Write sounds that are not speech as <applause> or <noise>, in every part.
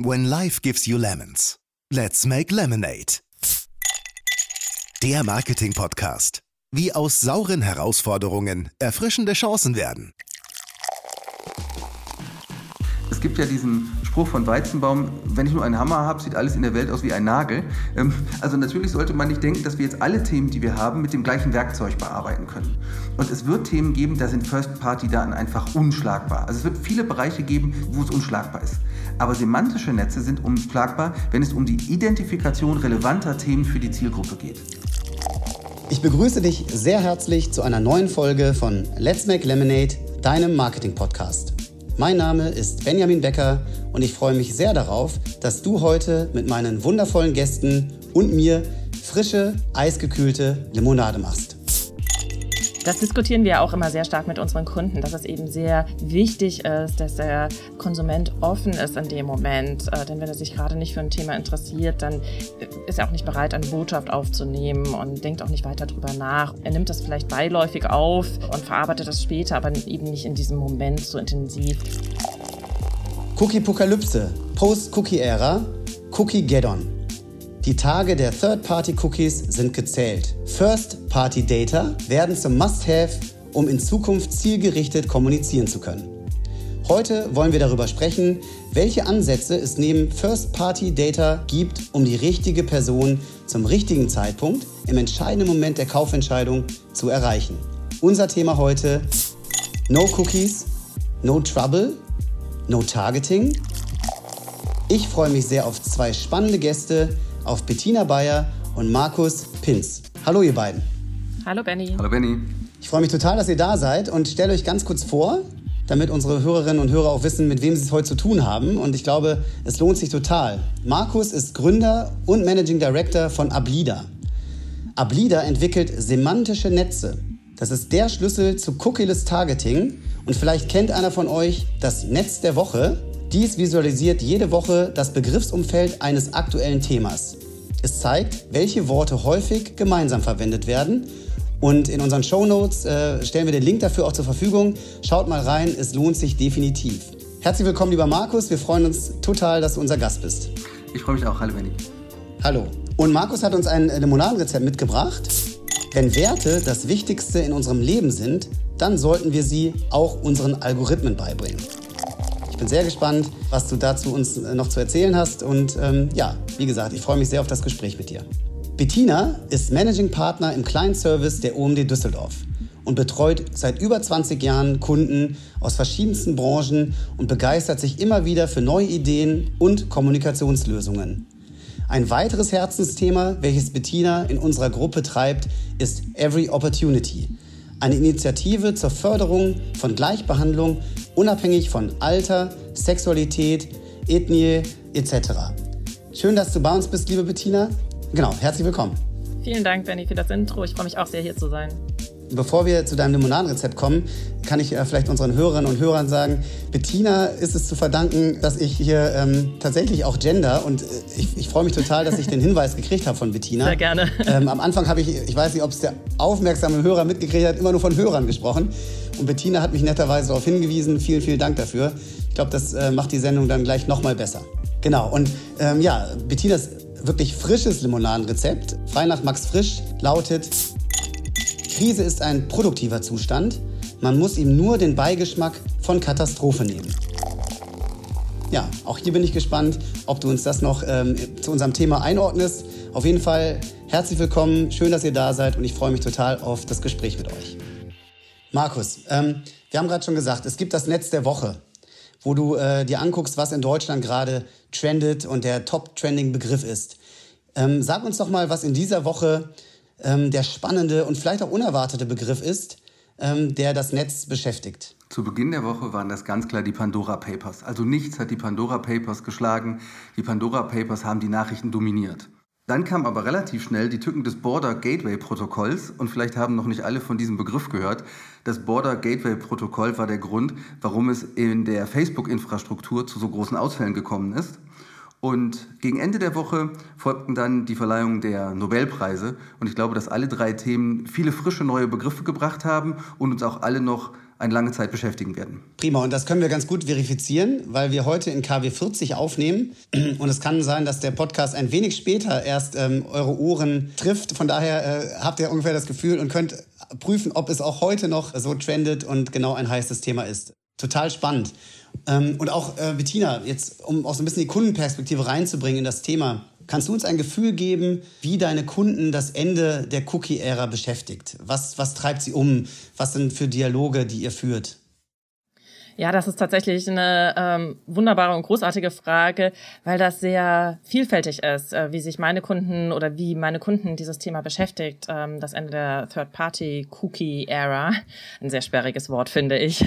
When life gives you lemons, let's make lemonade. Der Marketing-Podcast. Wie aus sauren Herausforderungen erfrischende Chancen werden. Es gibt ja diesen Spruch von Weizenbaum, wenn ich nur einen Hammer habe, sieht alles in der Welt aus wie ein Nagel. Ähm, also natürlich sollte man nicht denken, dass wir jetzt alle Themen, die wir haben, mit dem gleichen Werkzeug bearbeiten können. Und es wird Themen geben, da sind First-Party-Daten einfach unschlagbar. Also es wird viele Bereiche geben, wo es unschlagbar ist. Aber semantische Netze sind unschlagbar, wenn es um die Identifikation relevanter Themen für die Zielgruppe geht. Ich begrüße dich sehr herzlich zu einer neuen Folge von Let's Make Lemonade, deinem Marketing-Podcast. Mein Name ist Benjamin Becker und ich freue mich sehr darauf, dass du heute mit meinen wundervollen Gästen und mir frische, eisgekühlte Limonade machst. Das diskutieren wir auch immer sehr stark mit unseren Kunden, dass es eben sehr wichtig ist, dass der Konsument offen ist in dem Moment. Äh, denn wenn er sich gerade nicht für ein Thema interessiert, dann ist er auch nicht bereit, eine Botschaft aufzunehmen und denkt auch nicht weiter drüber nach. Er nimmt das vielleicht beiläufig auf und verarbeitet das später, aber eben nicht in diesem Moment so intensiv. Cookie-Pokalypse, Post-Cookie-Ära, Cookie-Geddon. Die Tage der Third-Party-Cookies sind gezählt. First-Party-Data werden zum Must-Have, um in Zukunft zielgerichtet kommunizieren zu können. Heute wollen wir darüber sprechen, welche Ansätze es neben First-Party-Data gibt, um die richtige Person zum richtigen Zeitpunkt im entscheidenden Moment der Kaufentscheidung zu erreichen. Unser Thema heute: No Cookies, No Trouble, No Targeting. Ich freue mich sehr auf zwei spannende Gäste, auf Bettina Bayer und Markus Pinz. Hallo ihr beiden. Hallo Benny. Hallo Benny. Ich freue mich total, dass ihr da seid und stelle euch ganz kurz vor, damit unsere Hörerinnen und Hörer auch wissen, mit wem sie es heute zu tun haben. Und ich glaube, es lohnt sich total. Markus ist Gründer und Managing Director von Ablida. Ablida entwickelt semantische Netze. Das ist der Schlüssel zu Cookieless Targeting. Und vielleicht kennt einer von euch das Netz der Woche. Dies visualisiert jede Woche das Begriffsumfeld eines aktuellen Themas. Es zeigt, welche Worte häufig gemeinsam verwendet werden. Und in unseren Show Notes äh, stellen wir den Link dafür auch zur Verfügung. Schaut mal rein, es lohnt sich definitiv. Herzlich willkommen, lieber Markus. Wir freuen uns total, dass du unser Gast bist. Ich freue mich auch. Hallo, Benny. Hallo. Und Markus hat uns ein Limonadenrezept mitgebracht. Wenn Werte das Wichtigste in unserem Leben sind, dann sollten wir sie auch unseren Algorithmen beibringen. Ich bin sehr gespannt, was du dazu uns äh, noch zu erzählen hast. Und ähm, ja, wie gesagt, ich freue mich sehr auf das Gespräch mit dir. Bettina ist Managing Partner im Client Service der OMD Düsseldorf und betreut seit über 20 Jahren Kunden aus verschiedensten Branchen und begeistert sich immer wieder für neue Ideen und Kommunikationslösungen. Ein weiteres Herzensthema, welches Bettina in unserer Gruppe treibt, ist Every Opportunity. Eine Initiative zur Förderung von Gleichbehandlung unabhängig von Alter, Sexualität, Ethnie etc. Schön, dass du bei uns bist, liebe Bettina. Genau, herzlich willkommen. Vielen Dank, Benny, für das Intro. Ich freue mich auch sehr, hier zu sein. Bevor wir zu deinem Limonadenrezept kommen, kann ich äh, vielleicht unseren Hörerinnen und Hörern sagen, Bettina ist es zu verdanken, dass ich hier ähm, tatsächlich auch gender und äh, ich, ich freue mich total, dass ich den Hinweis gekriegt habe von Bettina. Sehr gerne. Ähm, am Anfang habe ich, ich weiß nicht, ob es der aufmerksame Hörer mitgekriegt hat, immer nur von Hörern gesprochen. Und Bettina hat mich netterweise darauf hingewiesen. Vielen, vielen Dank dafür. Ich glaube, das äh, macht die Sendung dann gleich noch mal besser. Genau. Und ähm, ja, Bettinas wirklich frisches Limonadenrezept, frei nach Max Frisch, lautet Krise ist ein produktiver Zustand. Man muss ihm nur den Beigeschmack von Katastrophe nehmen. Ja, auch hier bin ich gespannt, ob du uns das noch ähm, zu unserem Thema einordnest. Auf jeden Fall herzlich willkommen, schön, dass ihr da seid und ich freue mich total auf das Gespräch mit euch. Markus, ähm, wir haben gerade schon gesagt, es gibt das Netz der Woche, wo du äh, dir anguckst, was in Deutschland gerade trendet und der Top-Trending-Begriff ist. Ähm, sag uns doch mal, was in dieser Woche ähm, der spannende und vielleicht auch unerwartete Begriff ist, ähm, der das Netz beschäftigt. Zu Beginn der Woche waren das ganz klar die Pandora Papers. Also nichts hat die Pandora Papers geschlagen. Die Pandora Papers haben die Nachrichten dominiert. Dann kam aber relativ schnell die Tücken des Border Gateway Protokolls und vielleicht haben noch nicht alle von diesem Begriff gehört. Das Border Gateway Protokoll war der Grund, warum es in der Facebook-Infrastruktur zu so großen Ausfällen gekommen ist. Und gegen Ende der Woche folgten dann die Verleihung der Nobelpreise. Und ich glaube, dass alle drei Themen viele frische neue Begriffe gebracht haben und uns auch alle noch eine lange Zeit beschäftigen werden. Prima, und das können wir ganz gut verifizieren, weil wir heute in KW 40 aufnehmen. <clears throat> Und es kann sein, dass der Podcast ein wenig später erst ähm, eure Ohren trifft. Von daher äh, habt ihr ungefähr das Gefühl und könnt prüfen, ob es auch heute noch so trendet und genau ein heißes Thema ist. Total spannend. Ähm, und auch äh, Bettina, jetzt um auch so ein bisschen die Kundenperspektive reinzubringen in das Thema. Kannst du uns ein Gefühl geben, wie deine Kunden das Ende der Cookie-Ära beschäftigt? Was, was treibt sie um? Was sind für Dialoge, die ihr führt? Ja, das ist tatsächlich eine ähm, wunderbare und großartige Frage, weil das sehr vielfältig ist, äh, wie sich meine Kunden oder wie meine Kunden dieses Thema beschäftigt. Ähm, das Ende der Third-Party-Cookie-Era. Ein sehr sperriges Wort, finde ich.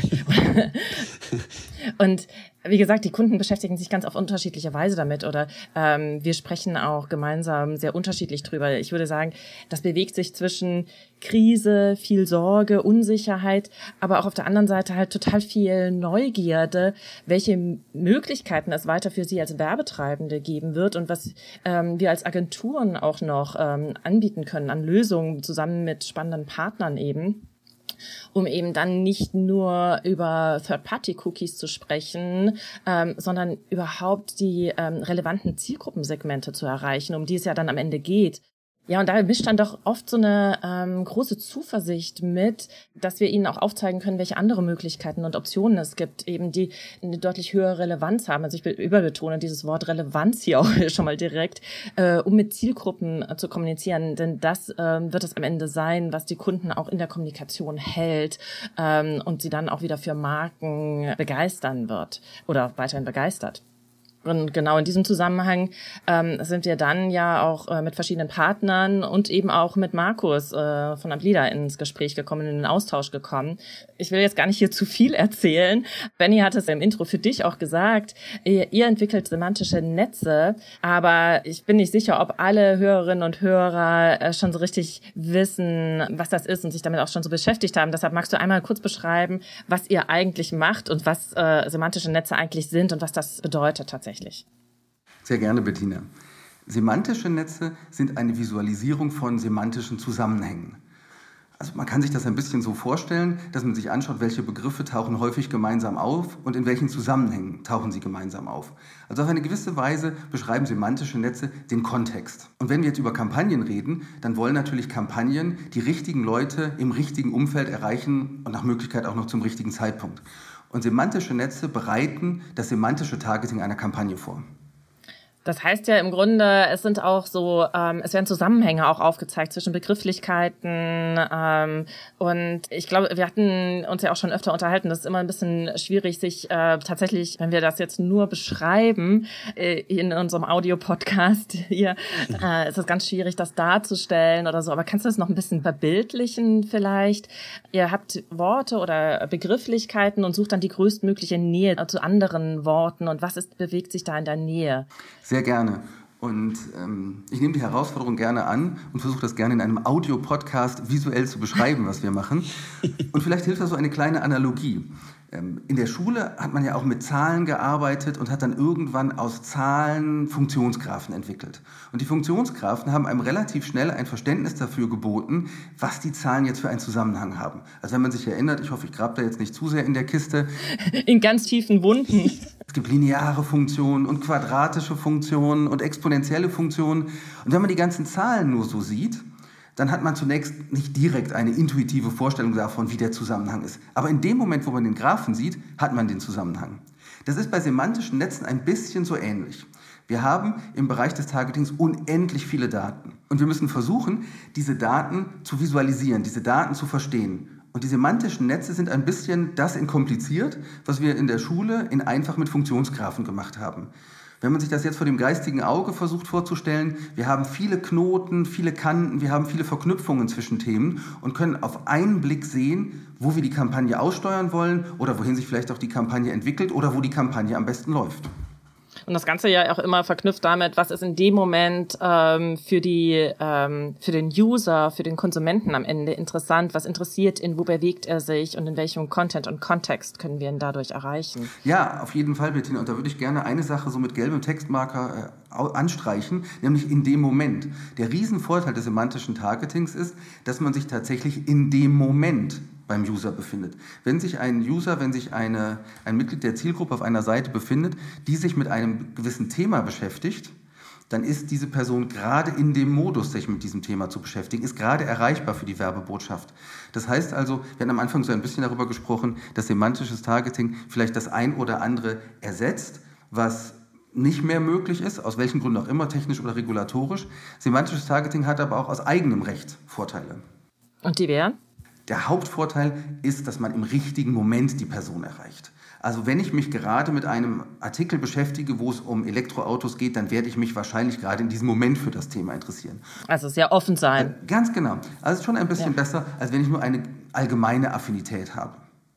<laughs> und wie gesagt, die Kunden beschäftigen sich ganz auf unterschiedliche Weise damit oder ähm, wir sprechen auch gemeinsam sehr unterschiedlich drüber. Ich würde sagen, das bewegt sich zwischen Krise, viel Sorge, Unsicherheit, aber auch auf der anderen Seite halt total viel Neugierde, welche Möglichkeiten es weiter für Sie als Werbetreibende geben wird und was ähm, wir als Agenturen auch noch ähm, anbieten können an Lösungen zusammen mit spannenden Partnern eben um eben dann nicht nur über Third-Party-Cookies zu sprechen, ähm, sondern überhaupt die ähm, relevanten Zielgruppensegmente zu erreichen, um die es ja dann am Ende geht. Ja, und da mischt dann doch oft so eine ähm, große Zuversicht mit, dass wir ihnen auch aufzeigen können, welche andere Möglichkeiten und Optionen es gibt, eben die eine deutlich höhere Relevanz haben. Also ich überbetone dieses Wort Relevanz hier auch <laughs> schon mal direkt, äh, um mit Zielgruppen äh, zu kommunizieren. Denn das ähm, wird es am Ende sein, was die Kunden auch in der Kommunikation hält ähm, und sie dann auch wieder für Marken begeistern wird oder weiterhin begeistert. Und genau in diesem Zusammenhang ähm, sind wir dann ja auch äh, mit verschiedenen Partnern und eben auch mit Markus äh, von Amplida ins Gespräch gekommen, in den Austausch gekommen. Ich will jetzt gar nicht hier zu viel erzählen. Benny hat es im Intro für dich auch gesagt. Ihr, ihr entwickelt semantische Netze, aber ich bin nicht sicher, ob alle Hörerinnen und Hörer äh, schon so richtig wissen, was das ist und sich damit auch schon so beschäftigt haben. Deshalb magst du einmal kurz beschreiben, was ihr eigentlich macht und was äh, semantische Netze eigentlich sind und was das bedeutet tatsächlich tatsächlich. Sehr gerne, Bettina. Semantische Netze sind eine Visualisierung von semantischen Zusammenhängen. Also man kann sich das ein bisschen so vorstellen, dass man sich anschaut, welche Begriffe tauchen häufig gemeinsam auf und in welchen Zusammenhängen tauchen sie gemeinsam auf. Also auf eine gewisse Weise beschreiben semantische Netze den Kontext. Und wenn wir jetzt über Kampagnen reden, dann wollen natürlich Kampagnen die richtigen Leute im richtigen Umfeld erreichen und nach Möglichkeit auch noch zum richtigen Zeitpunkt. Und semantische Netze bereiten das semantische Targeting einer Kampagne vor. Das heißt ja im Grunde, es sind auch so, ähm, es werden Zusammenhänge auch aufgezeigt zwischen Begrifflichkeiten. Ähm, und ich glaube, wir hatten uns ja auch schon öfter unterhalten, das ist immer ein bisschen schwierig, sich äh, tatsächlich, wenn wir das jetzt nur beschreiben äh, in unserem Audio-Podcast hier, äh, ist es ganz schwierig, das darzustellen oder so. Aber kannst du das noch ein bisschen verbildlichen vielleicht? Ihr habt Worte oder Begrifflichkeiten und sucht dann die größtmögliche Nähe zu anderen Worten. Und was ist, bewegt sich da in der Nähe? Sehr gerne. Und ähm, ich nehme die Herausforderung gerne an und versuche das gerne in einem Audio-Podcast visuell zu beschreiben, was wir machen. <laughs> Und vielleicht hilft das so eine kleine Analogie. Ähm, in der Schule hat man ja auch mit Zahlen gearbeitet und hat dann irgendwann aus Zahlen Funktionsgraphen entwickelt. Und die Funktionsgraphen haben einem relativ schnell ein Verständnis dafür geboten, was die Zahlen jetzt für einen Zusammenhang haben. Also wenn man sich erinnert, ich hoffe, ich grabe da jetzt nicht zu sehr in der Kiste. <laughs> In ganz tiefen Wunden. <laughs> Es gibt lineare Funktionen und quadratische Funktionen und exponentielle Funktionen. Und wenn man die ganzen Zahlen nur so sieht, dann hat man zunächst nicht direkt eine intuitive Vorstellung davon, wie der Zusammenhang ist. Aber in dem Moment, wo man den Graphen sieht, hat man den Zusammenhang. Das ist bei semantischen Netzen ein bisschen so ähnlich. Wir haben im Bereich des Targetings unendlich viele Daten. Und wir müssen versuchen, diese Daten zu visualisieren, diese Daten zu verstehen. Und die semantischen Netze sind ein bisschen das in kompliziert, was wir in der Schule in einfach mit Funktionsgraphen gemacht haben. Wenn man sich das jetzt vor dem geistigen Auge versucht vorzustellen, wir haben viele Knoten, viele Kanten, wir haben viele Verknüpfungen zwischen Themen und können auf einen Blick sehen, wo wir die Kampagne aussteuern wollen oder wohin sich vielleicht auch die Kampagne entwickelt oder wo die Kampagne am besten läuft. Und das Ganze ja auch immer verknüpft damit, was ist in dem Moment ähm, für die ähm, für den User, für den Konsumenten am Ende interessant, was interessiert ihn, wo bewegt er sich und in welchem Content und Kontext können wir ihn dadurch erreichen. Ja, auf jeden Fall, Bettina. Und da würde ich gerne eine Sache so mit gelbem Textmarker äh, anstreichen, nämlich in dem Moment. Der Riesenvorteil des semantischen Targetings ist, dass man sich tatsächlich in dem Moment beim User befindet. Wenn sich ein User, wenn sich eine, ein Mitglied der Zielgruppe auf einer Seite befindet, die sich mit einem gewissen Thema beschäftigt, dann ist diese Person gerade in dem Modus, sich mit diesem Thema zu beschäftigen, ist gerade erreichbar für die Werbebotschaft. Das heißt also, wir hatten am Anfang so ein bisschen darüber gesprochen, dass semantisches Targeting vielleicht das ein oder andere ersetzt, was nicht mehr möglich ist, aus welchen Gründen auch immer, technisch oder regulatorisch. Semantisches Targeting hat aber auch aus eigenem Recht Vorteile. Und die wären? Der Hauptvorteil ist, dass man im richtigen Moment die Person erreicht. Also wenn ich mich gerade mit einem Artikel beschäftige, wo es um Elektroautos geht, dann werde ich mich wahrscheinlich gerade in diesem Moment für das Thema interessieren. Also sehr offen sein. Äh, ganz genau. Also schon ein bisschen ja. besser, als wenn ich nur eine allgemeine Affinität habe.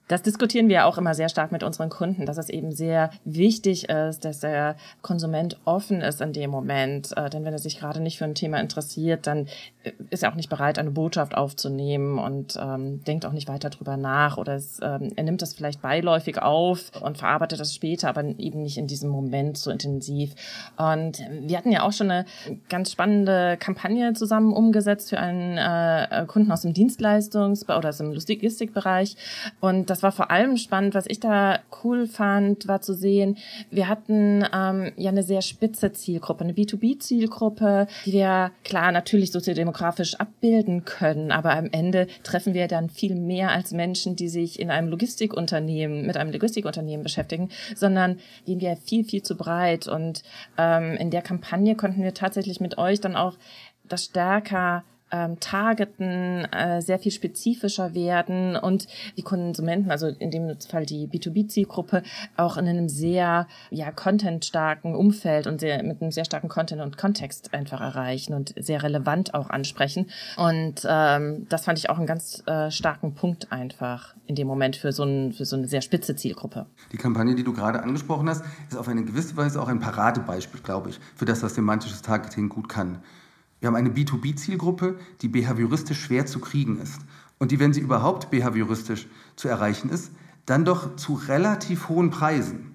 Das diskutieren wir auch immer sehr stark mit unseren Kunden, dass es eben sehr wichtig ist, dass der Konsument offen ist in dem Moment. Äh, denn wenn er sich gerade nicht für ein Thema interessiert, dann äh, ist er auch nicht bereit, eine Botschaft aufzunehmen und ähm, denkt auch nicht weiter drüber nach oder es, ähm, er nimmt das vielleicht beiläufig auf und verarbeitet das später, aber eben nicht in diesem Moment so intensiv. Und wir hatten ja auch schon eine ganz spannende Kampagne zusammen umgesetzt für einen äh, Kunden aus dem Dienstleistungs- oder aus dem Logistikbereich und das war vor allem spannend. Was ich da cool fand, war zu sehen, wir hatten ähm, ja eine sehr spitze Zielgruppe, eine B2B-Zielgruppe, die wir klar natürlich soziodemografisch abbilden können, aber am Ende treffen wir dann viel mehr als Menschen, die sich in einem Logistikunternehmen, mit einem Logistikunternehmen beschäftigen, sondern gehen wir viel, viel zu breit. Und ähm, in der Kampagne konnten wir tatsächlich mit euch dann auch das stärker ähm, targeten, äh, sehr viel spezifischer werden und die Konsumenten, also in dem Fall die B2B-Zielgruppe, auch in einem sehr ja, contentstarken Umfeld und sehr, mit einem sehr starken Content und Kontext einfach erreichen und sehr relevant auch ansprechen. Und ähm, das fand ich auch einen ganz äh, starken Punkt einfach in dem Moment für so, ein, für so eine sehr spitze Zielgruppe. Die Kampagne, die du gerade angesprochen hast, ist auf eine gewisse Weise auch ein Paradebeispiel, glaube ich, für das, was semantisches Targeting gut kann. Wir haben eine B2B-Zielgruppe, die behavioristisch schwer zu kriegen ist. Und die, wenn sie überhaupt behavioristisch zu erreichen ist, dann doch zu relativ hohen Preisen.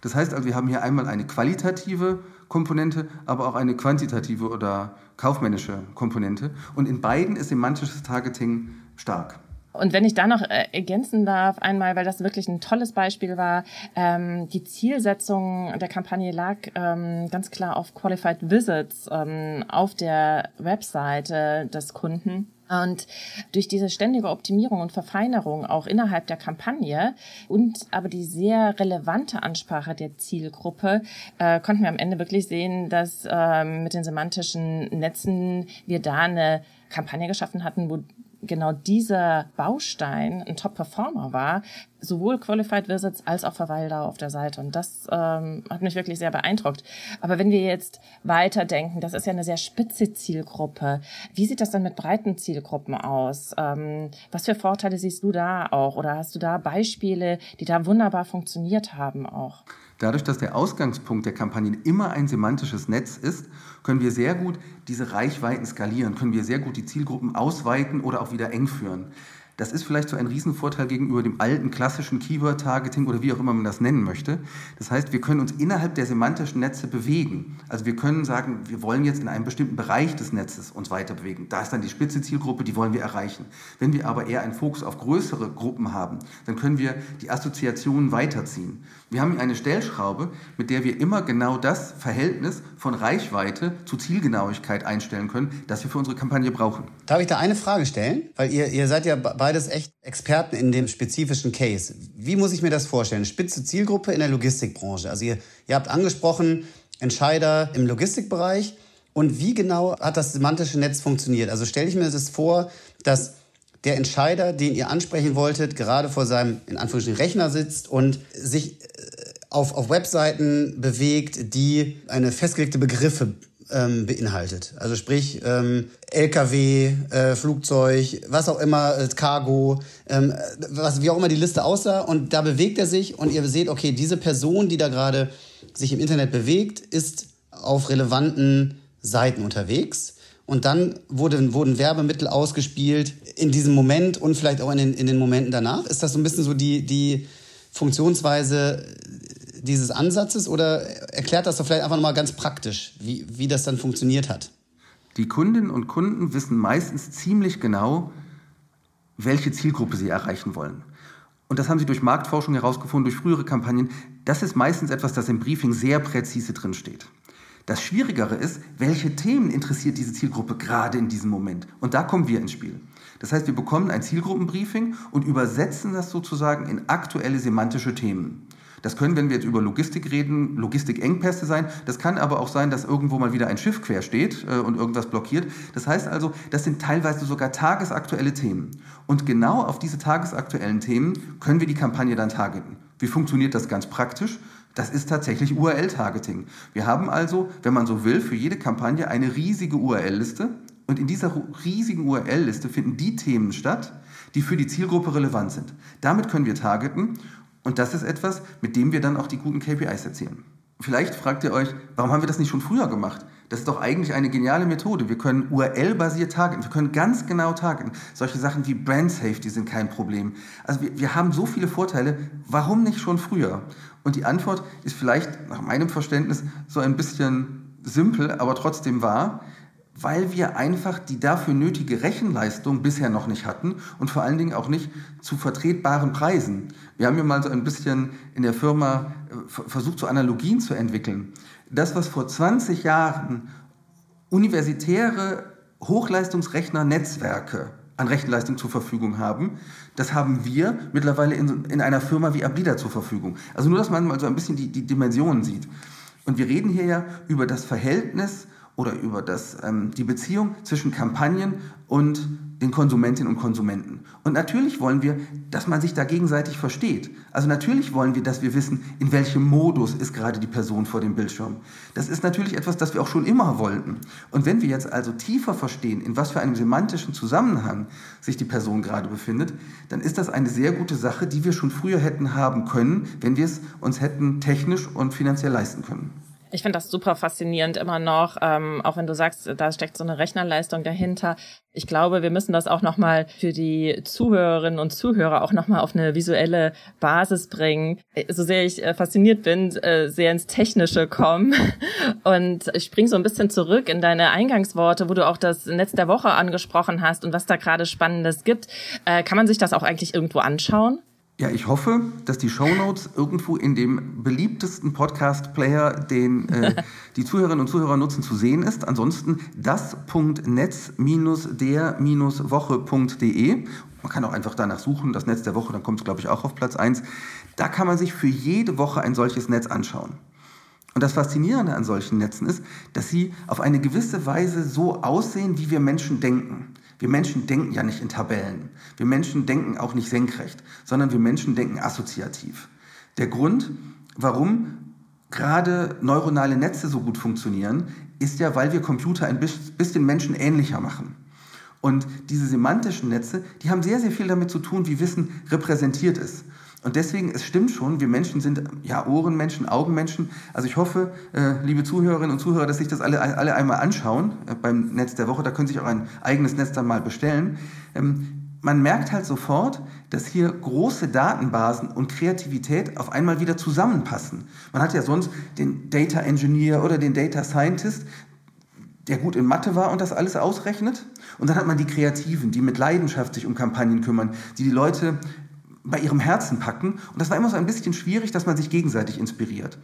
Das heißt also, wir haben hier einmal eine qualitative Komponente, aber auch eine quantitative oder kaufmännische Komponente. Und in beiden ist semantisches Targeting stark. Und wenn ich da noch äh, ergänzen darf, einmal, weil das wirklich ein tolles Beispiel war, ähm, die Zielsetzung der Kampagne lag ähm, ganz klar auf Qualified Visits ähm, auf der Webseite des Kunden. Und durch diese ständige Optimierung und Verfeinerung auch innerhalb der Kampagne und aber die sehr relevante Ansprache der Zielgruppe äh, konnten wir am Ende wirklich sehen, dass äh, mit den semantischen Netzen wir da eine Kampagne geschaffen hatten, wo genau dieser Baustein ein Top-Performer war, sowohl Qualified Visits als auch Verweildauer auf der Seite. Und das ähm, hat mich wirklich sehr beeindruckt. Aber wenn wir jetzt weiterdenken, das ist ja eine sehr spitze Zielgruppe. Wie sieht das dann mit breiten Zielgruppen aus? Ähm, was für Vorteile siehst du da auch? Oder hast du da Beispiele, die da wunderbar funktioniert haben auch? Dadurch, dass der Ausgangspunkt der Kampagnen immer ein semantisches Netz ist, können wir sehr gut diese Reichweiten skalieren, können wir sehr gut die Zielgruppen ausweiten oder auch wieder eng führen. Das ist vielleicht so ein Riesenvorteil gegenüber dem alten klassischen Keyword-Targeting oder wie auch immer man das nennen möchte. Das heißt, wir können uns innerhalb der semantischen Netze bewegen. Also wir können sagen, wir wollen jetzt in einem bestimmten Bereich des Netzes uns weiter bewegen. Da ist dann die spitze Zielgruppe, die wollen wir erreichen. Wenn wir aber eher einen Fokus auf größere Gruppen haben, dann können wir die Assoziationen weiterziehen. Wir haben hier eine Stellschraube, mit der wir immer genau das Verhältnis von Reichweite zu Zielgenauigkeit einstellen können, das wir für unsere Kampagne brauchen. Darf ich da eine Frage stellen? Weil ihr, ihr seid ja bei beides echt Experten in dem spezifischen Case. Wie muss ich mir das vorstellen? Spitze Zielgruppe in der Logistikbranche. Also ihr, ihr habt angesprochen, Entscheider im Logistikbereich. Und wie genau hat das semantische Netz funktioniert? Also stelle ich mir das vor, dass der Entscheider, den ihr ansprechen wolltet, gerade vor seinem, in Anführungsstrichen, Rechner sitzt und sich äh, auf, auf Webseiten bewegt, die eine festgelegte Begriffe ähm, beinhaltet. Also sprich ähm, LKW, äh, Flugzeug, was auch immer, äh, Cargo, ähm, was, wie auch immer die Liste aussah. Und da bewegt er sich und ihr seht, okay, diese Person, die da gerade sich im Internet bewegt, ist auf relevanten Seiten unterwegs. Und dann wurde, wurden Werbemittel ausgespielt in diesem Moment und vielleicht auch in den, in den Momenten danach. Ist das so ein bisschen so die, die Funktionsweise dieses Ansatzes oder erklärt das doch vielleicht einfach nochmal ganz praktisch, wie, wie das dann funktioniert hat? Die Kundinnen und Kunden wissen meistens ziemlich genau, welche Zielgruppe sie erreichen wollen. Und das haben sie durch Marktforschung herausgefunden, durch frühere Kampagnen. Das ist meistens etwas, das im Briefing sehr präzise drinsteht. Das Schwierigere ist, welche Themen interessiert diese Zielgruppe gerade in diesem Moment. Und da kommen wir ins Spiel. Das heißt, wir bekommen ein Zielgruppenbriefing und übersetzen das sozusagen in aktuelle semantische Themen. Das können, wenn wir jetzt über Logistik reden, Logistikengpässe sein. Das kann aber auch sein, dass irgendwo mal wieder ein Schiff quer steht äh, und irgendwas blockiert. Das heißt also, das sind teilweise sogar tagesaktuelle Themen. Und genau auf diese tagesaktuellen Themen können wir die Kampagne dann targeten. Wie funktioniert das ganz praktisch? Das ist tatsächlich URL-Targeting. Wir haben also, wenn man so will, für jede Kampagne eine riesige URL-Liste. Und in dieser riesigen URL-Liste finden die Themen statt, die für die Zielgruppe relevant sind. Damit können wir targeten und das ist etwas, mit dem wir dann auch die guten KPIs erzielen. Vielleicht fragt ihr euch, warum haben wir das nicht schon früher gemacht? Das ist doch eigentlich eine geniale Methode. Wir können URL-basiert targeten. Wir können ganz genau targeten. Solche Sachen wie Brand Safety sind kein Problem. Also wir, wir haben so viele Vorteile. Warum nicht schon früher? Und die Antwort ist vielleicht nach meinem Verständnis so ein bisschen simpel, aber trotzdem wahr weil wir einfach die dafür nötige Rechenleistung bisher noch nicht hatten und vor allen Dingen auch nicht zu vertretbaren Preisen. Wir haben ja mal so ein bisschen in der Firma äh, versucht, so Analogien zu entwickeln. Das, was vor 20 Jahren universitäre Hochleistungsrechner-Netzwerke an Rechenleistung zur Verfügung haben, das haben wir mittlerweile in, in einer Firma wie Ablida zur Verfügung. Also nur, dass man mal so ein bisschen die, die Dimensionen sieht. Und wir reden hier ja über das Verhältnis oder über das, ähm, die Beziehung zwischen Kampagnen und den Konsumentinnen und Konsumenten. Und natürlich wollen wir, dass man sich da gegenseitig versteht. Also natürlich wollen wir, dass wir wissen, in welchem Modus ist gerade die Person vor dem Bildschirm. Das ist natürlich etwas, das wir auch schon immer wollten. Und wenn wir jetzt also tiefer verstehen, in was für einem semantischen Zusammenhang sich die Person gerade befindet, dann ist das eine sehr gute Sache, die wir schon früher hätten haben können, wenn wir es uns hätten technisch und finanziell leisten können. Ich finde das super faszinierend immer noch, ähm, auch wenn du sagst, da steckt so eine Rechnerleistung dahinter. Ich glaube, wir müssen das auch nochmal für die Zuhörerinnen und Zuhörer auch nochmal auf eine visuelle Basis bringen. So sehr ich äh, fasziniert bin, äh, sehr ins Technische kommen. <laughs> Und ich spring so ein bisschen zurück in deine Eingangsworte, wo du auch das Netz der Woche angesprochen hast und was da gerade Spannendes gibt. Äh, kann man sich das auch eigentlich irgendwo anschauen? Ja, ich hoffe, dass die Shownotes irgendwo in dem beliebtesten Podcast-Player, den äh, <laughs> die Zuhörerinnen und Zuhörer nutzen, zu sehen ist. Ansonsten das.netz-der-woche.de. Man kann auch einfach danach suchen, das Netz der Woche, dann kommt es, glaube ich, auch auf Platz 1. Da kann man sich für jede Woche ein solches Netz anschauen. Und das Faszinierende an solchen Netzen ist, dass sie auf eine gewisse Weise so aussehen, wie wir Menschen denken. Wir Menschen denken ja nicht in Tabellen. Wir Menschen denken auch nicht senkrecht, sondern wir Menschen denken assoziativ. Der Grund, warum gerade neuronale Netze so gut funktionieren, ist ja, weil wir Computer ein bisschen menschenähnlicher machen. Und diese semantischen Netze, die haben sehr, sehr viel damit zu tun, wie Wissen repräsentiert ist. Und deswegen, es stimmt schon, wir Menschen sind ja Ohrenmenschen, Augenmenschen. Also ich hoffe, äh, liebe Zuhörerinnen und Zuhörer, dass sich das alle, alle einmal anschauen äh, beim Netz der Woche. Da können Sie sich auch ein eigenes Netz dann mal bestellen. Ähm, man merkt halt sofort, dass hier große Datenbasen und Kreativität auf einmal wieder zusammenpassen. Man hat ja sonst den Data Engineer oder den Data Scientist, der gut in Mathe war und das alles ausrechnet. Und dann hat man die Kreativen, die mit Leidenschaft sich um Kampagnen kümmern, die die Leute bei ihrem Herzen packen. Und das war immer so ein bisschen schwierig, dass man sich gegenseitig inspiriert.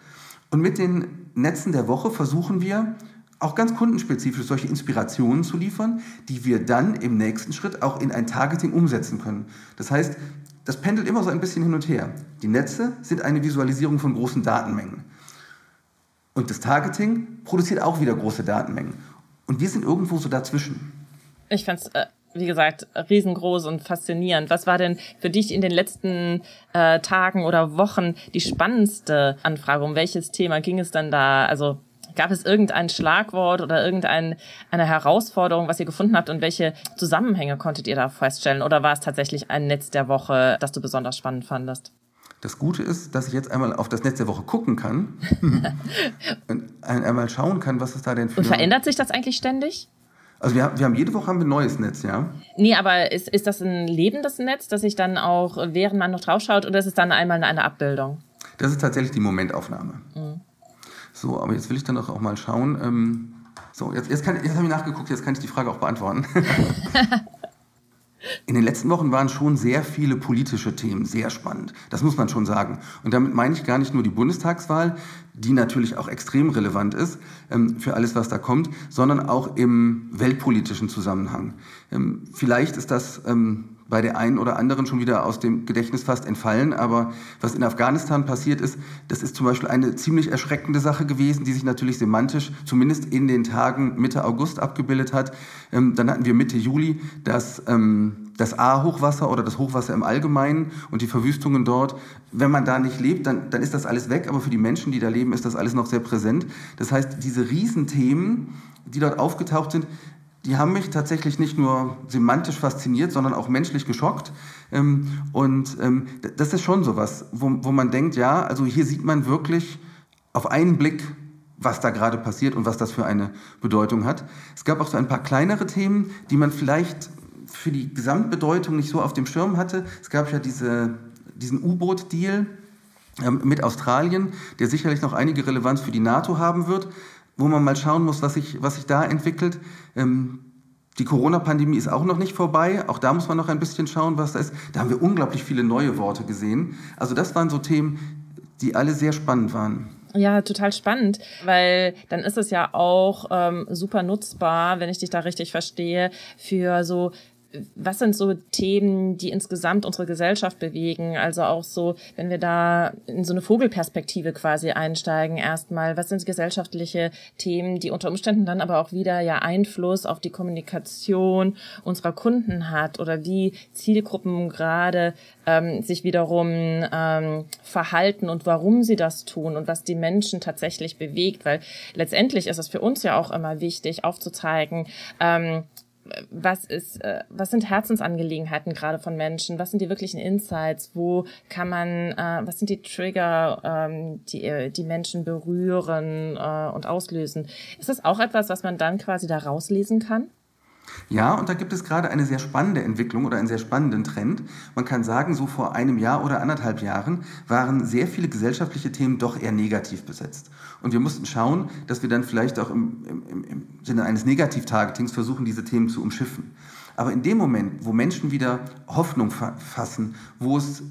Und mit den Netzen der Woche versuchen wir auch ganz kundenspezifisch solche Inspirationen zu liefern, die wir dann im nächsten Schritt auch in ein Targeting umsetzen können. Das heißt, das pendelt immer so ein bisschen hin und her. Die Netze sind eine Visualisierung von großen Datenmengen. Und das Targeting produziert auch wieder große Datenmengen. Und wir sind irgendwo so dazwischen. Ich fände es äh, wie gesagt, riesengroß und faszinierend. Was war denn für dich in den letzten äh, Tagen oder Wochen die spannendste Anfrage? Um welches Thema ging es dann da? Also gab es irgendein Schlagwort oder irgendeine Herausforderung, was ihr gefunden habt und welche Zusammenhänge konntet ihr da feststellen? Oder war es tatsächlich ein Netz der Woche, das du besonders spannend fandest? Das Gute ist, dass ich jetzt einmal auf das Netz der Woche gucken kann <laughs> und einmal schauen kann, was es da denn für. Und verändert sich das eigentlich ständig? Also wir, wir haben jede Woche haben wir ein neues Netz, ja. Nee, aber ist, ist das ein lebendes Netz, das sich dann auch, während man noch drauf schaut, oder ist es dann einmal eine Abbildung? Das ist tatsächlich die Momentaufnahme. Mhm. So, aber jetzt will ich dann auch mal schauen. Ähm, so, jetzt, jetzt, jetzt habe ich nachgeguckt, jetzt kann ich die Frage auch beantworten. <laughs> In den letzten Wochen waren schon sehr viele politische Themen sehr spannend. Das muss man schon sagen. Und damit meine ich gar nicht nur die Bundestagswahl, die natürlich auch extrem relevant ist ähm, für alles, was da kommt, sondern auch im weltpolitischen Zusammenhang. Ähm, vielleicht ist das ähm, bei der einen oder anderen schon wieder aus dem Gedächtnis fast entfallen. Aber was in Afghanistan passiert ist, das ist zum Beispiel eine ziemlich erschreckende Sache gewesen, die sich natürlich semantisch zumindest in den Tagen Mitte August abgebildet hat. Ähm, dann hatten wir Mitte Juli das, ähm, das A-Hochwasser oder das Hochwasser im Allgemeinen und die Verwüstungen dort. Wenn man da nicht lebt, dann, dann ist das alles weg. Aber für die Menschen, die da leben, ist das alles noch sehr präsent. Das heißt, diese Riesenthemen, die dort aufgetaucht sind, die haben mich tatsächlich nicht nur semantisch fasziniert, sondern auch menschlich geschockt. Ähm, und ähm, das ist schon sowas, wo, wo man denkt, ja, also hier sieht man wirklich auf einen Blick, was da gerade passiert und was das für eine Bedeutung hat. Es gab auch so ein paar kleinere Themen, die man vielleicht für die Gesamtbedeutung nicht so auf dem Schirm hatte. Es gab ja diese, diesen U-Boot-Deal ähm, mit Australien, der sicherlich noch einige Relevanz für die NATO haben wird wo man mal schauen muss, was sich, was sich da entwickelt. Ähm, die Corona-Pandemie ist auch noch nicht vorbei. Auch da muss man noch ein bisschen schauen, was da ist. Da haben wir unglaublich viele neue Worte gesehen. Also das waren so Themen, die alle sehr spannend waren. Ja, total spannend, weil dann ist es ja auch ähm, super nutzbar, wenn ich dich da richtig verstehe, für so was sind so Themen, die insgesamt unsere Gesellschaft bewegen? Also auch so, wenn wir da in so eine Vogelperspektive quasi einsteigen, erstmal, was sind gesellschaftliche Themen, die unter Umständen dann aber auch wieder ja Einfluss auf die Kommunikation unserer Kunden hat oder wie Zielgruppen gerade ähm, sich wiederum ähm, verhalten und warum sie das tun und was die Menschen tatsächlich bewegt, weil letztendlich ist es für uns ja auch immer wichtig aufzuzeigen, ähm, was ist, äh, was sind Herzensangelegenheiten gerade von Menschen? Was sind die wirklichen Insights? Wo kann man, äh, was sind die Trigger, ähm, die äh, die Menschen berühren und auslösen? Ist das auch etwas, was man dann quasi da rauslesen kann? Ja, und da gibt es gerade eine sehr spannende Entwicklung oder einen sehr spannenden Trend. Man kann sagen, so vor einem Jahr oder anderthalb Jahren waren sehr viele gesellschaftliche Themen doch eher negativ besetzt. Und wir mussten schauen, dass wir dann vielleicht auch im, im, im Sinne eines Negativ-Targetings versuchen, diese Themen zu umschiffen. Aber in dem Moment, wo Menschen wieder Hoffnung fassen, wo es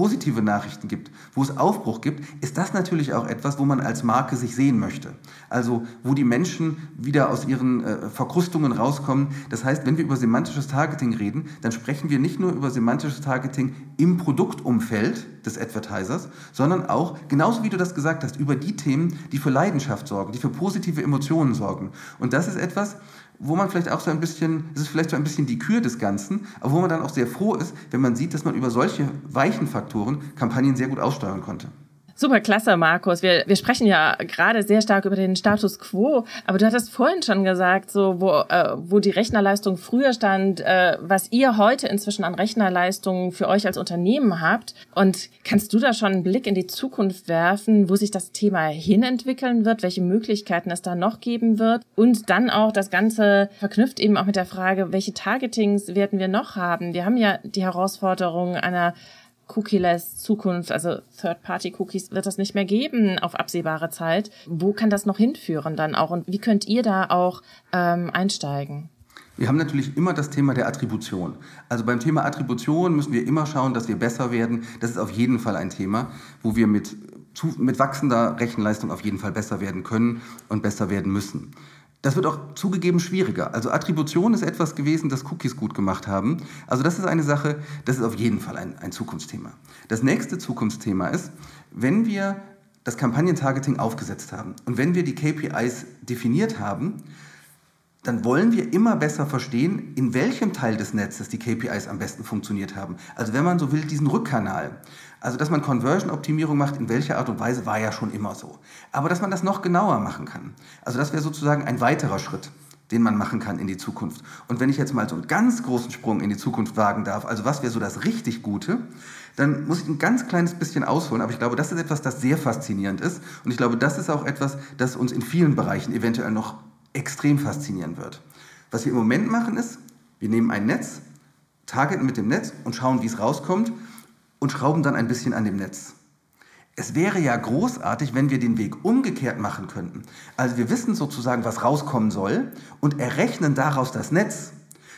positive Nachrichten gibt, wo es Aufbruch gibt, ist das natürlich auch etwas, wo man als Marke sich sehen möchte. Also wo die Menschen wieder aus ihren äh, Verkrustungen rauskommen. Das heißt, wenn wir über semantisches Targeting reden, dann sprechen wir nicht nur über semantisches Targeting im Produktumfeld des Advertisers, sondern auch, genauso wie du das gesagt hast, über die Themen, die für Leidenschaft sorgen, die für positive Emotionen sorgen. Und das ist etwas, wo man vielleicht auch so ein bisschen, es ist vielleicht so ein bisschen die Kür des Ganzen, aber wo man dann auch sehr froh ist, wenn man sieht, dass man über solche weichen Faktoren Kampagnen sehr gut aussteuern konnte. Super klasse, Markus. Wir, wir sprechen ja gerade sehr stark über den Status quo, aber du hattest vorhin schon gesagt, so wo, äh, wo die Rechnerleistung früher stand, äh, was ihr heute inzwischen an Rechnerleistung für euch als Unternehmen habt. Und kannst du da schon einen Blick in die Zukunft werfen, wo sich das Thema hinentwickeln wird, welche Möglichkeiten es da noch geben wird? Und dann auch das Ganze verknüpft eben auch mit der Frage, welche Targetings werden wir noch haben? Wir haben ja die Herausforderung einer cookieless Zukunft, also Third-Party-Cookies wird das nicht mehr geben auf absehbare Zeit. Wo kann das noch hinführen dann auch und wie könnt ihr da auch ähm, einsteigen? Wir haben natürlich immer das Thema der Attribution. Also beim Thema Attribution müssen wir immer schauen, dass wir besser werden. Das ist auf jeden Fall ein Thema, wo wir mit, mit wachsender Rechenleistung auf jeden Fall besser werden können und besser werden müssen. Das wird auch zugegeben schwieriger. Also Attribution ist etwas gewesen, das Cookies gut gemacht haben. Also das ist eine Sache, das ist auf jeden Fall ein, ein Zukunftsthema. Das nächste Zukunftsthema ist, wenn wir das Kampagnentargeting aufgesetzt haben und wenn wir die KPIs definiert haben, dann wollen wir immer besser verstehen, in welchem Teil des Netzes die KPIs am besten funktioniert haben. Also wenn man so will, diesen Rückkanal. Also dass man Conversion-Optimierung macht, in welcher Art und Weise, war ja schon immer so. Aber dass man das noch genauer machen kann. Also das wäre sozusagen ein weiterer Schritt den man machen kann in die Zukunft. Und wenn ich jetzt mal so einen ganz großen Sprung in die Zukunft wagen darf, also was wäre so das richtig Gute, dann muss ich ein ganz kleines bisschen ausholen, aber ich glaube, das ist etwas, das sehr faszinierend ist und ich glaube, das ist auch etwas, das uns in vielen Bereichen eventuell noch extrem faszinieren wird. Was wir im Moment machen ist, wir nehmen ein Netz, targeten mit dem Netz und schauen, wie es rauskommt und schrauben dann ein bisschen an dem Netz. Es wäre ja großartig, wenn wir den Weg umgekehrt machen könnten. Also wir wissen sozusagen, was rauskommen soll und errechnen daraus das Netz.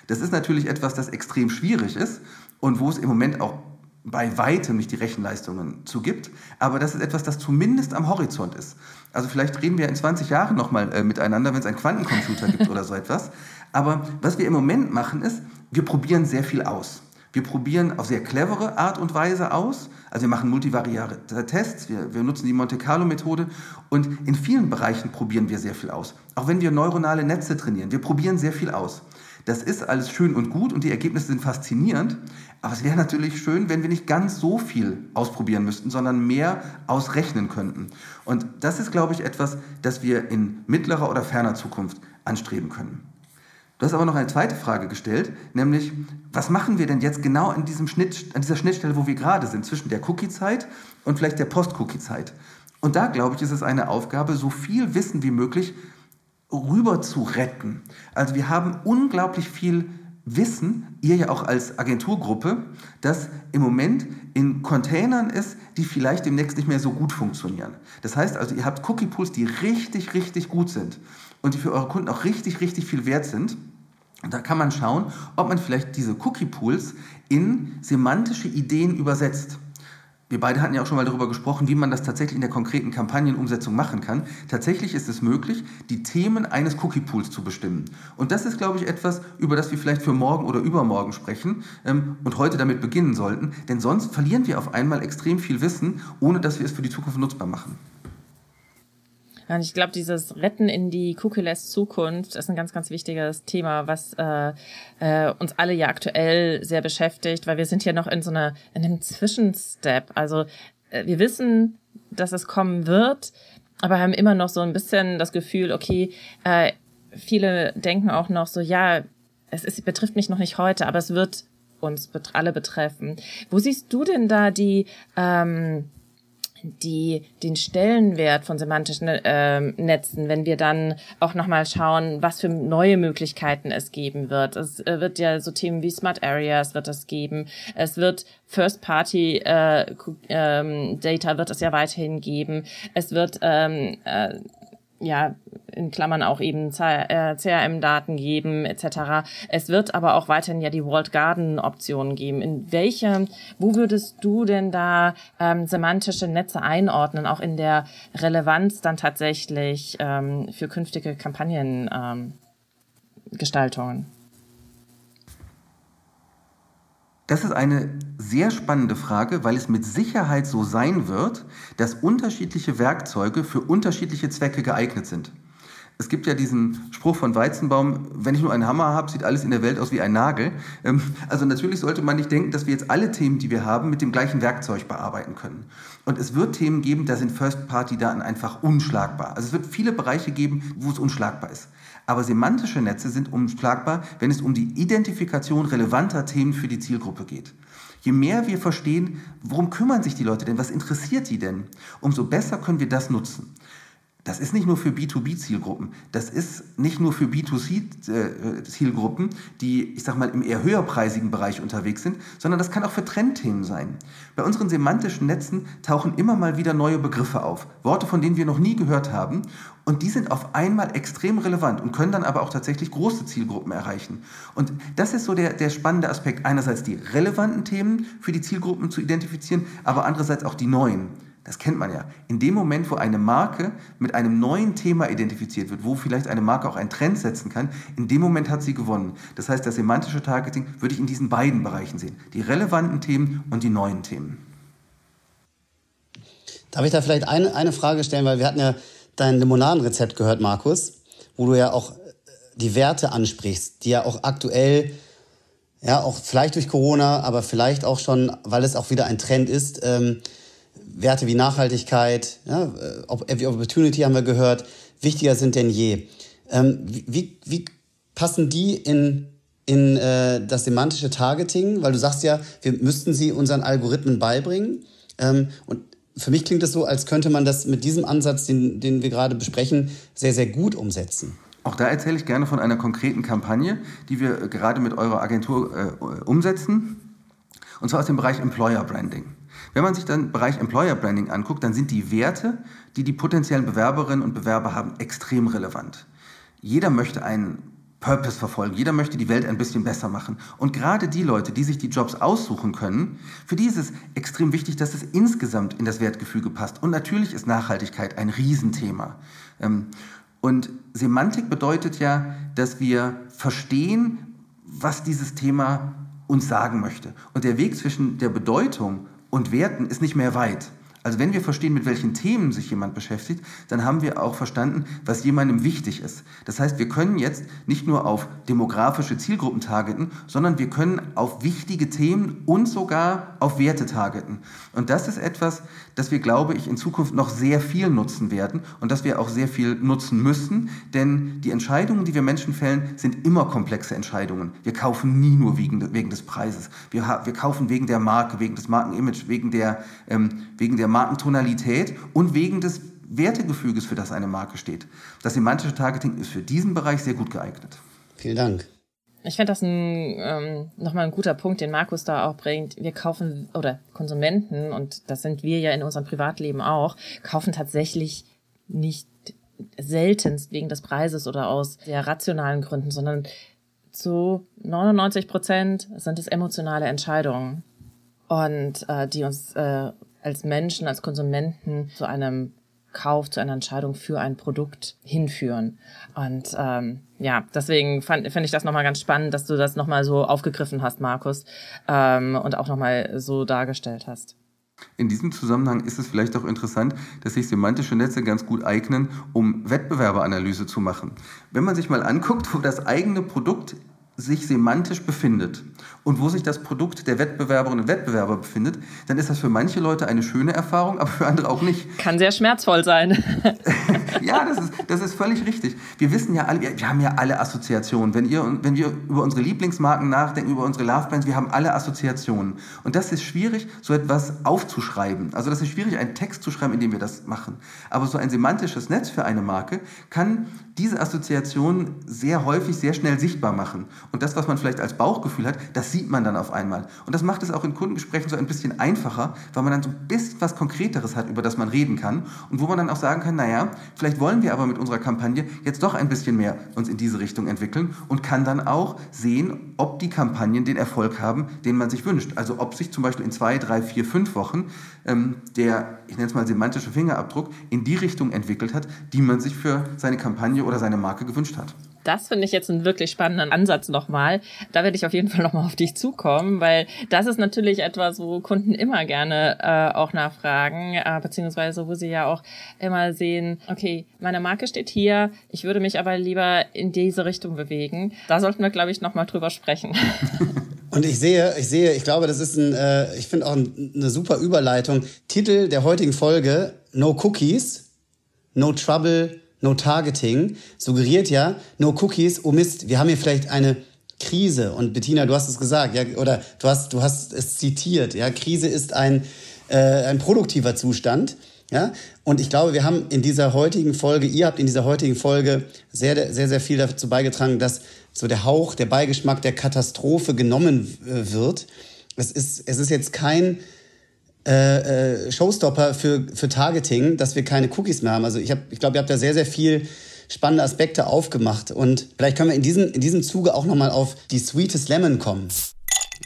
Das ist natürlich etwas, das extrem schwierig ist und wo es im Moment auch bei weitem nicht die Rechenleistungen zugibt, aber das ist etwas, das zumindest am Horizont ist. Also vielleicht reden wir in 20 Jahren nochmal äh, miteinander, wenn es einen Quantencomputer gibt oder so etwas. Aber was wir im Moment machen ist, wir probieren sehr viel aus. Wir probieren auf sehr clevere Art und Weise aus. Also wir machen multivariate Tests, wir, wir nutzen die Monte Carlo Methode und in vielen Bereichen probieren wir sehr viel aus. Auch wenn wir neuronale Netze trainieren, wir probieren sehr viel aus. Das ist alles schön und gut und die Ergebnisse sind faszinierend. Aber es wäre natürlich schön, wenn wir nicht ganz so viel ausprobieren müssten, sondern mehr ausrechnen könnten. Und das ist, glaube ich, etwas, das wir in mittlerer oder ferner Zukunft anstreben können. Du hast aber noch eine zweite Frage gestellt, nämlich, was machen wir denn jetzt genau an, diesem Schnitt, an dieser Schnittstelle, wo wir gerade sind, zwischen der Cookie-Zeit und vielleicht der Post-Cookie-Zeit? Und da, glaube ich, ist es eine Aufgabe, so viel Wissen wie möglich rüber zu retten. Also wir haben unglaublich viel Wissen, ihr ja auch als Agenturgruppe, das im Moment in Containern ist, die vielleicht demnächst nicht mehr so gut funktionieren. Das heißt also, ihr habt Cookie Pools, die richtig, richtig gut sind und die für eure Kunden auch richtig, richtig viel wert sind. Und da kann man schauen, ob man vielleicht diese Cookie Pools in semantische Ideen übersetzt. Wir beide hatten ja auch schon mal darüber gesprochen, wie man das tatsächlich in der konkreten Kampagnenumsetzung machen kann. Tatsächlich ist es möglich, die Themen eines Cookie Pools zu bestimmen. Und das ist, glaube ich, etwas, über das wir vielleicht für morgen oder übermorgen sprechen ähm, und heute damit beginnen sollten. Denn sonst verlieren wir auf einmal extrem viel Wissen, ohne dass wir es für die Zukunft nutzbar machen. Ich glaube, dieses Retten in die cookie-less Zukunft ist ein ganz, ganz wichtiges Thema, was äh, äh, uns alle ja aktuell sehr beschäftigt, weil wir sind ja noch in so einer, in einem Zwischenstep. Also äh, wir wissen, dass es kommen wird, aber haben immer noch so ein bisschen das Gefühl, okay, äh, viele denken auch noch so, ja, es ist, betrifft mich noch nicht heute, aber es wird uns alle betreffen. Wo siehst du denn da die ähm, die den Stellenwert von semantischen äh, Netzen, wenn wir dann auch nochmal schauen, was für neue Möglichkeiten es geben wird. Es äh, wird ja so Themen wie Smart Areas wird es geben. Es wird First-Party äh, ähm, Data wird es ja weiterhin geben. Es wird ähm, äh, ja, in Klammern auch eben CRM-Daten äh, geben etc. Es wird aber auch weiterhin ja die Walled Garden-Optionen geben. In welche, wo würdest du denn da ähm, semantische Netze einordnen, auch in der Relevanz dann tatsächlich ähm, für künftige Kampagnengestaltungen? Ähm, Das ist eine sehr spannende Frage, weil es mit Sicherheit so sein wird, dass unterschiedliche Werkzeuge für unterschiedliche Zwecke geeignet sind. Es gibt ja diesen Spruch von Weizenbaum, wenn ich nur einen Hammer habe, sieht alles in der Welt aus wie ein Nagel. Ähm, also natürlich sollte man nicht denken, dass wir jetzt alle Themen, die wir haben, mit dem gleichen Werkzeug bearbeiten können. Und es wird Themen geben, da sind First-Party-Daten einfach unschlagbar. Also es wird viele Bereiche geben, wo es unschlagbar ist. Aber semantische Netze sind unschlagbar, wenn es um die Identifikation relevanter Themen für die Zielgruppe geht. Je mehr wir verstehen, worum kümmern sich die Leute denn, was interessiert die denn, umso besser können wir das nutzen. Das ist nicht nur für B2B-Zielgruppen, das ist nicht nur für B2C-Zielgruppen, die, ich sag mal, im eher höherpreisigen Bereich unterwegs sind, sondern das kann auch für Trendthemen sein. Bei unseren semantischen Netzen tauchen immer mal wieder neue Begriffe auf, Worte, von denen wir noch nie gehört haben, und die sind auf einmal extrem relevant und können dann aber auch tatsächlich große Zielgruppen erreichen. Und das ist so der, der spannende Aspekt, einerseits die relevanten Themen für die Zielgruppen zu identifizieren, aber andererseits auch die neuen. Das kennt man ja. In dem Moment, wo eine Marke mit einem neuen Thema identifiziert wird, wo vielleicht eine Marke auch einen Trend setzen kann, in dem Moment hat sie gewonnen. Das heißt, das semantische Targeting würde ich in diesen beiden Bereichen sehen. Die relevanten Themen und die neuen Themen. Darf ich da vielleicht eine, eine Frage stellen, weil wir hatten ja dein Limonadenrezept gehört, Markus, wo du ja auch die Werte ansprichst, die ja auch aktuell, ja, auch vielleicht durch Corona, aber vielleicht auch schon, weil es auch wieder ein Trend ist, ähm, Werte wie Nachhaltigkeit, ja, äh, Opportunity haben wir gehört, wichtiger sind denn je. Ähm, wie, wie passen die in, in äh, das semantische Targeting? Weil du sagst ja, wir müssten sie unseren Algorithmen beibringen. Ähm, und für mich klingt es so, als könnte man das mit diesem Ansatz, den, den wir gerade besprechen, sehr, sehr gut umsetzen. Auch da erzähle ich gerne von einer konkreten Kampagne, die wir gerade mit eurer Agentur äh, umsetzen. Und zwar aus dem Bereich Employer Branding. Wenn man sich dann Bereich Employer Branding anguckt, dann sind die Werte, die die potenziellen Bewerberinnen und Bewerber haben, extrem relevant. Jeder möchte einen Purpose verfolgen. Jeder möchte die Welt ein bisschen besser machen. Und gerade die Leute, die sich die Jobs aussuchen können, für die ist es extrem wichtig, dass es insgesamt in das Wertgefüge passt. Und natürlich ist Nachhaltigkeit ein Riesenthema. Ähm, und Semantik bedeutet ja, dass wir verstehen, was dieses Thema uns sagen möchte. Und der Weg zwischen der Bedeutung und Werten ist nicht mehr weit. Also wenn wir verstehen, mit welchen Themen sich jemand beschäftigt, dann haben wir auch verstanden, was jemandem wichtig ist. Das heißt, wir können jetzt nicht nur auf demografische Zielgruppen targeten, sondern wir können auf wichtige Themen und sogar auf Werte targeten. Und das ist etwas, das wir, glaube ich, in Zukunft noch sehr viel nutzen werden und das wir auch sehr viel nutzen müssen, denn die Entscheidungen, die wir Menschen fällen, sind immer komplexe Entscheidungen. Wir kaufen nie nur wegen, wegen des Preises. Wir, wir kaufen wegen der Marke, wegen des Markenimage, wegen der, ähm, wegen der Markentonalität und wegen des Wertegefüges, für das eine Marke steht. Das semantische Targeting ist für diesen Bereich sehr gut geeignet. Vielen Dank. Ich finde das ein, ähm, nochmal ein guter Punkt, den Markus da auch bringt. Wir kaufen, oder Konsumenten, und das sind wir ja in unserem Privatleben auch, kaufen tatsächlich nicht seltenst wegen des Preises oder aus sehr rationalen Gründen, sondern zu 99 Prozent sind es emotionale Entscheidungen und äh, die uns äh, als Menschen, als Konsumenten zu einem Kauf, zu einer Entscheidung für ein Produkt hinführen. Und ähm, ja, deswegen fand, finde ich das nochmal ganz spannend, dass du das nochmal so aufgegriffen hast, Markus, ähm, und auch nochmal so dargestellt hast. In diesem Zusammenhang ist es vielleicht auch interessant, dass sich semantische Netze ganz gut eignen, um Wettbewerberanalyse zu machen. Wenn man sich mal anguckt, wo das eigene Produkt sich semantisch befindet und wo sich das Produkt der Wettbewerberinnen und Wettbewerber befindet, dann ist das für manche Leute eine schöne Erfahrung, aber für andere auch nicht. Kann sehr schmerzvoll sein. <laughs> ja, das ist, das ist völlig richtig. Wir wissen ja alle, wir, haben ja alle Assoziationen. Wenn, ihr, wenn wir über unsere Lieblingsmarken nachdenken, über unsere Lovebands, wir haben alle Assoziationen. Und das ist schwierig, so etwas aufzuschreiben. Also das ist schwierig, einen Text zu schreiben, in dem wir das machen. Aber so ein semantisches Netz für eine Marke kann diese Assoziation sehr häufig sehr schnell sichtbar machen. Und das, was man vielleicht als Bauchgefühl hat, das sieht man dann auf einmal. Und das macht es auch in Kundengesprächen so ein bisschen einfacher, weil man dann so ein bisschen was Konkreteres hat, über das man reden kann. Und wo man dann auch sagen kann, naja, vielleicht wollen wir aber mit unserer Kampagne jetzt doch ein bisschen mehr uns in diese Richtung entwickeln und kann dann auch sehen, ob die Kampagnen den Erfolg haben, den man sich wünscht. Also ob sich zum Beispiel in zwei, drei, vier, fünf Wochen ähm, der, ich nenne es mal semantische Fingerabdruck, in die Richtung entwickelt hat, die man sich für seine Kampagne oder seine Marke gewünscht hat. Das finde ich jetzt einen wirklich spannenden Ansatz nochmal. Da werde ich auf jeden Fall nochmal auf dich zukommen, weil das ist natürlich etwas, wo Kunden immer gerne äh, auch nachfragen, äh, beziehungsweise wo sie ja auch immer sehen, okay, meine Marke steht hier, ich würde mich aber lieber in diese Richtung bewegen. Da sollten wir, glaube ich, nochmal drüber sprechen. <laughs> Und ich sehe, ich sehe, ich glaube, das ist ein, äh, ich finde auch ein, eine super Überleitung. Titel der heutigen Folge, No Cookies, No Trouble, No Targeting suggeriert ja, No Cookies, oh Mist, wir haben hier vielleicht eine Krise. Und Bettina, du hast es gesagt, ja, oder du hast, du hast es zitiert, ja, Krise ist ein, äh, ein produktiver Zustand. Ja, und ich glaube, wir haben in dieser heutigen Folge, ihr habt in dieser heutigen Folge sehr, sehr, sehr viel dazu beigetragen, dass so der Hauch, der Beigeschmack der Katastrophe genommen wird. Es ist, es ist jetzt kein äh, äh, Showstopper für, für Targeting, dass wir keine Cookies mehr haben. Also ich, hab, ich glaube, ihr habt da sehr, sehr viel spannende Aspekte aufgemacht. Und vielleicht können wir in diesem, in diesem Zuge auch nochmal auf die Sweetest Lemon kommen.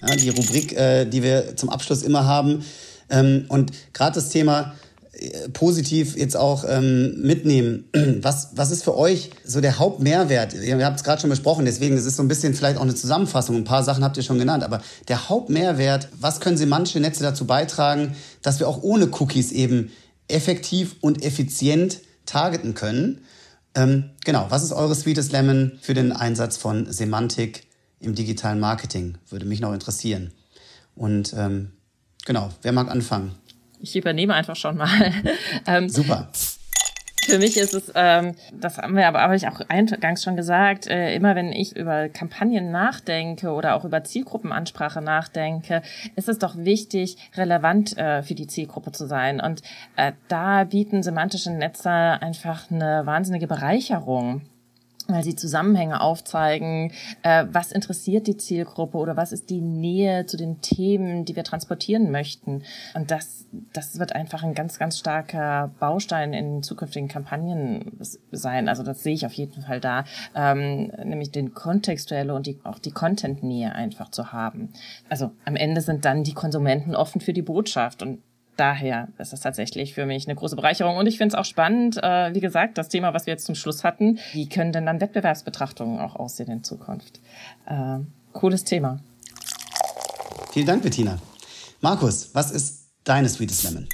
Ja, die Rubrik, äh, die wir zum Abschluss immer haben. Ähm, und gerade das Thema positiv jetzt auch ähm, mitnehmen. <clears throat> Was, was ist für euch so der Hauptmehrwert? Ihr habt es gerade schon besprochen, deswegen ist es so ein bisschen vielleicht auch eine Zusammenfassung. Ein paar Sachen habt ihr schon genannt, aber der Hauptmehrwert, was können semantische Netze dazu beitragen, dass wir auch ohne Cookies eben effektiv und effizient targeten können? Ähm, genau, was ist eure Sweetest Lemon für den Einsatz von Semantik im digitalen Marketing? Würde mich noch interessieren. Und ähm, genau, wer mag anfangen? Ich übernehme einfach schon mal. <laughs> ähm, Super. Für mich ist es, ähm, das haben wir aber habe ich auch eingangs schon gesagt, äh, immer wenn ich über Kampagnen nachdenke oder auch über Zielgruppenansprache nachdenke, ist es doch wichtig, relevant äh, für die Zielgruppe zu sein. Und äh, da bieten semantische Netze einfach eine wahnsinnige Bereicherung. Weil sie Zusammenhänge aufzeigen, äh, was interessiert die Zielgruppe oder was ist die Nähe zu den Themen, die wir transportieren möchten. Und das, das wird einfach ein ganz, ganz starker Baustein in zukünftigen Kampagnen sein. Also das sehe ich auf jeden Fall da, ähm, nämlich den kontextuelle und die, auch die Content-Nähe einfach zu haben. Also am Ende sind dann die Konsumenten offen für die Botschaft und daher ist es tatsächlich für mich eine große Bereicherung. Und ich finde es auch spannend, äh, wie gesagt, das Thema, was wir jetzt zum Schluss hatten, wie können denn dann Wettbewerbsbetrachtungen auch aussehen in Zukunft? Äh, cooles Thema. Vielen Dank, Bettina. Markus, was ist deine Sweetest Lemon?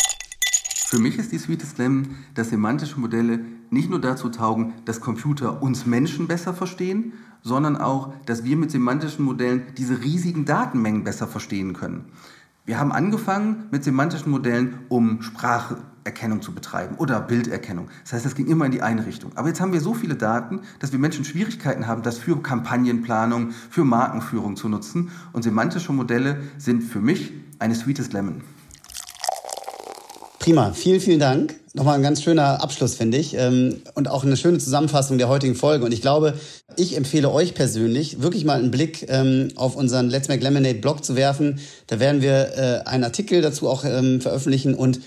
Für mich ist die Sweetest Lemon, dass semantische Modelle nicht nur dazu taugen, dass Computer uns Menschen besser verstehen, sondern auch, dass wir mit semantischen Modellen diese riesigen Datenmengen besser verstehen können. Wir haben angefangen mit semantischen Modellen, um Spracherkennung zu betreiben oder Bilderkennung. Das heißt, das ging immer in die eine Richtung. Aber jetzt haben wir so viele Daten, dass wir Menschen Schwierigkeiten haben, das für Kampagnenplanung, für Markenführung zu nutzen. Und semantische Modelle sind für mich eine Sweetest Lemon. Prima, vielen, vielen Dank. Nochmal ein ganz schöner Abschluss, finde ich. Ähm, und auch eine schöne Zusammenfassung der heutigen Folge. Und ich glaube, ich empfehle euch persönlich, wirklich mal einen Blick ähm, auf unseren Let's Make Lemonade Blog zu werfen. Da werden wir äh, einen Artikel dazu auch ähm, veröffentlichen und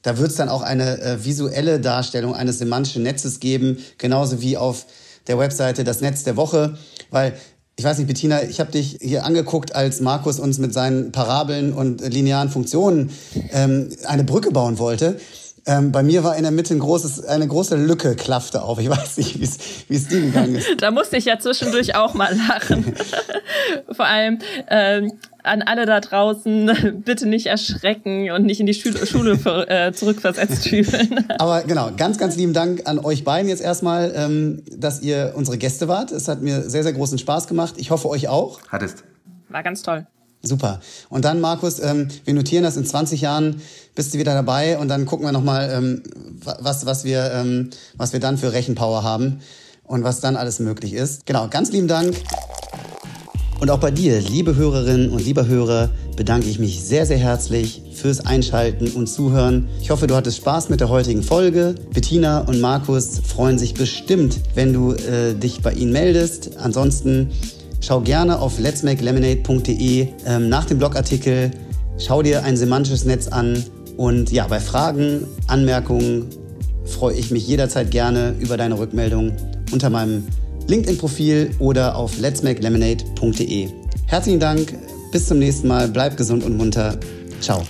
da wird es dann auch eine äh, visuelle Darstellung eines semantischen Netzes geben, genauso wie auf der Webseite das Netz der Woche. Weil ich weiß nicht, Bettina, ich habe dich hier angeguckt, als Markus uns mit seinen Parabeln und linearen Funktionen ähm, eine Brücke bauen wollte. Ähm, bei mir war in der Mitte ein großes, eine große Lücke klaffte auf. Ich weiß nicht, wie es dir gegangen ist. da musste ich ja zwischendurch auch mal lachen. <laughs> Vor allem ähm, an alle da draußen, <laughs> bitte nicht erschrecken und nicht in die Schule, Schule äh, zurückversetzt fühlen. <laughs> Aber genau, ganz, ganz lieben Dank an euch beiden jetzt erstmal, ähm, dass ihr unsere Gäste wart. Es hat mir sehr, sehr großen Spaß gemacht. Ich hoffe, euch auch. Hattest. War ganz toll. Super. Und dann, Markus, ähm, wir notieren das in 20 Jahren, bist du wieder dabei und dann gucken wir nochmal, ähm, was, was, wir, ähm, was wir dann für Rechenpower haben und was dann alles möglich ist. Genau, ganz lieben Dank. Und auch bei dir, liebe Hörerinnen und lieber Hörer, bedanke ich mich sehr, sehr herzlich fürs Einschalten und Zuhören. Ich hoffe, du hattest Spaß mit der heutigen Folge. Bettina und Markus freuen sich bestimmt, wenn du äh, dich bei ihnen meldest. Ansonsten Schau gerne auf letsmakelemonade.de ähm, nach dem Blogartikel. Schau dir ein semantisches Netz an. Und ja, bei Fragen, Anmerkungen freue ich mich jederzeit gerne über deine Rückmeldung unter meinem LinkedIn-Profil oder auf letsmakelemonade.de. Herzlichen Dank, bis zum nächsten Mal, bleib gesund und munter. Ciao.